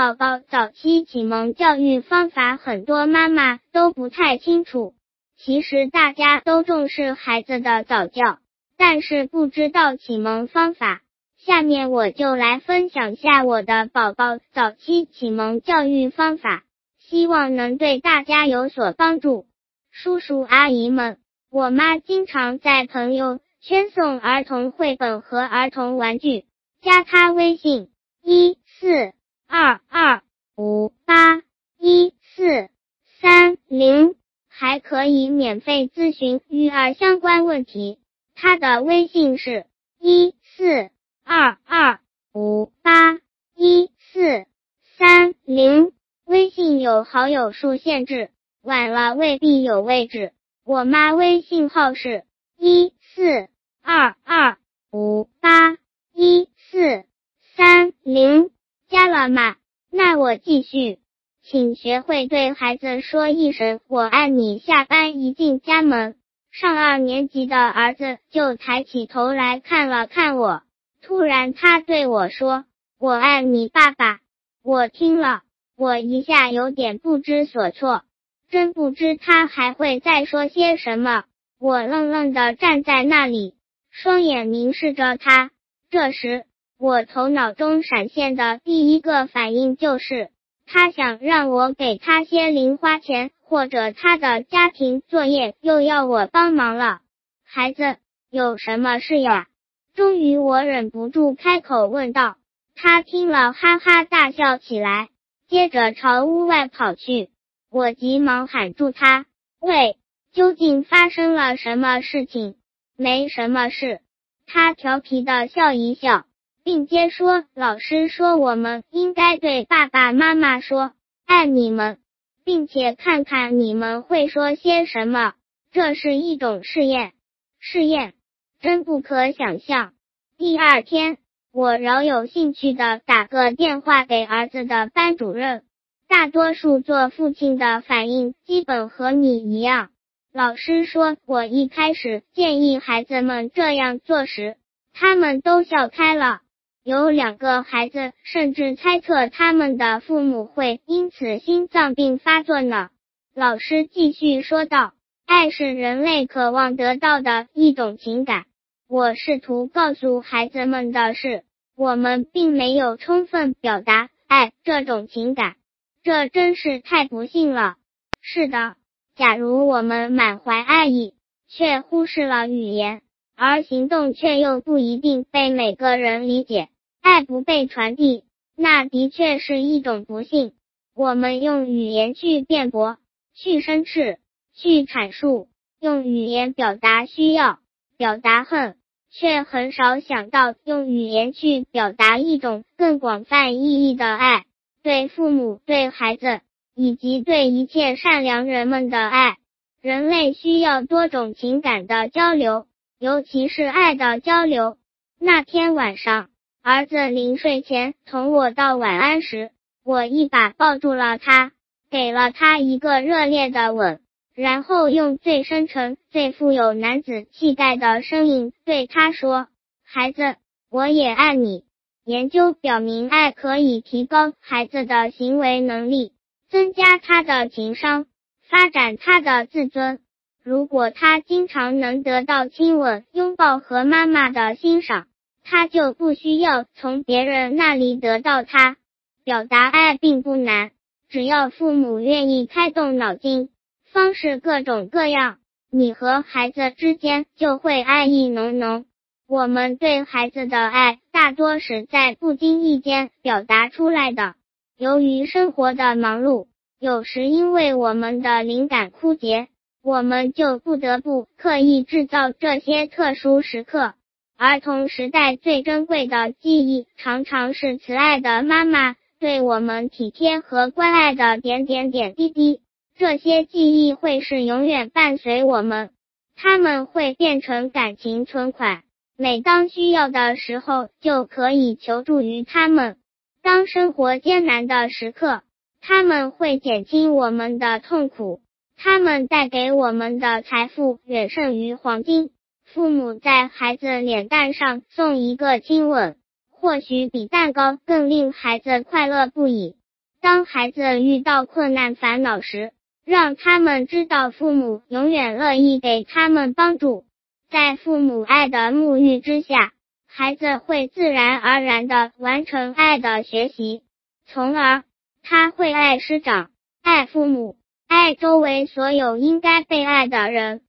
宝宝早期启蒙教育方法，很多妈妈都不太清楚。其实大家都重视孩子的早教，但是不知道启蒙方法。下面我就来分享下我的宝宝早期启蒙教育方法，希望能对大家有所帮助。叔叔阿姨们，我妈经常在朋友圈送儿童绘本和儿童玩具，加她微信一四二二五八一四三零，还可以免费咨询育儿相关问题。她的微信是一四。二二五八一四三零，微信有好友数限制，晚了未必有位置。我妈微信号是一四二二五八一四三零，加了吗？那我继续，请学会对孩子说一声“我爱你”。下班一进家门，上二年级的儿子就抬起头来看了看我。突然，他对我说：“我爱你，爸爸。”我听了，我一下有点不知所措，真不知他还会再说些什么。我愣愣的站在那里，双眼凝视着他。这时，我头脑中闪现的第一个反应就是，他想让我给他些零花钱，或者他的家庭作业又要我帮忙了。孩子，有什么事呀？终于，我忍不住开口问道。他听了，哈哈大笑起来，接着朝屋外跑去。我急忙喊住他：“喂，究竟发生了什么事情？”“没什么事。”他调皮的笑一笑，并接说：“老师说我们应该对爸爸妈妈说爱你们，并且看看你们会说些什么。这是一种试验。试验。”真不可想象。第二天，我饶有兴趣的打个电话给儿子的班主任。大多数做父亲的反应基本和你一样。老师说我一开始建议孩子们这样做时，他们都笑开了。有两个孩子甚至猜测他们的父母会因此心脏病发作呢。老师继续说道：“爱是人类渴望得到的一种情感。”我试图告诉孩子们的是，我们并没有充分表达爱这种情感，这真是太不幸了。是的，假如我们满怀爱意，却忽视了语言，而行动却又不一定被每个人理解，爱不被传递，那的确是一种不幸。我们用语言去辩驳、去申斥、去阐述，用语言表达需要、表达恨。却很少想到用语言去表达一种更广泛意义的爱，对父母、对孩子以及对一切善良人们的爱。人类需要多种情感的交流，尤其是爱的交流。那天晚上，儿子临睡前同我道晚安时，我一把抱住了他，给了他一个热烈的吻。然后用最深沉、最富有男子气概的声音对他说：“孩子，我也爱你。”研究表明，爱可以提高孩子的行为能力，增加他的情商，发展他的自尊。如果他经常能得到亲吻、拥抱和妈妈的欣赏，他就不需要从别人那里得到他。表达爱并不难，只要父母愿意开动脑筋。方式各种各样，你和孩子之间就会爱意浓浓。我们对孩子的爱大多是在不经意间表达出来的。由于生活的忙碌，有时因为我们的灵感枯竭，我们就不得不刻意制造这些特殊时刻。儿童时代最珍贵的记忆，常常是慈爱的妈妈对我们体贴和关爱的点点点滴滴。这些记忆会是永远伴随我们，他们会变成感情存款，每当需要的时候就可以求助于他们。当生活艰难的时刻，他们会减轻我们的痛苦。他们带给我们的财富远胜于黄金。父母在孩子脸蛋上送一个亲吻，或许比蛋糕更令孩子快乐不已。当孩子遇到困难烦恼时，让他们知道父母永远乐意给他们帮助。在父母爱的沐浴之下，孩子会自然而然的完成爱的学习，从而他会爱师长、爱父母、爱周围所有应该被爱的人。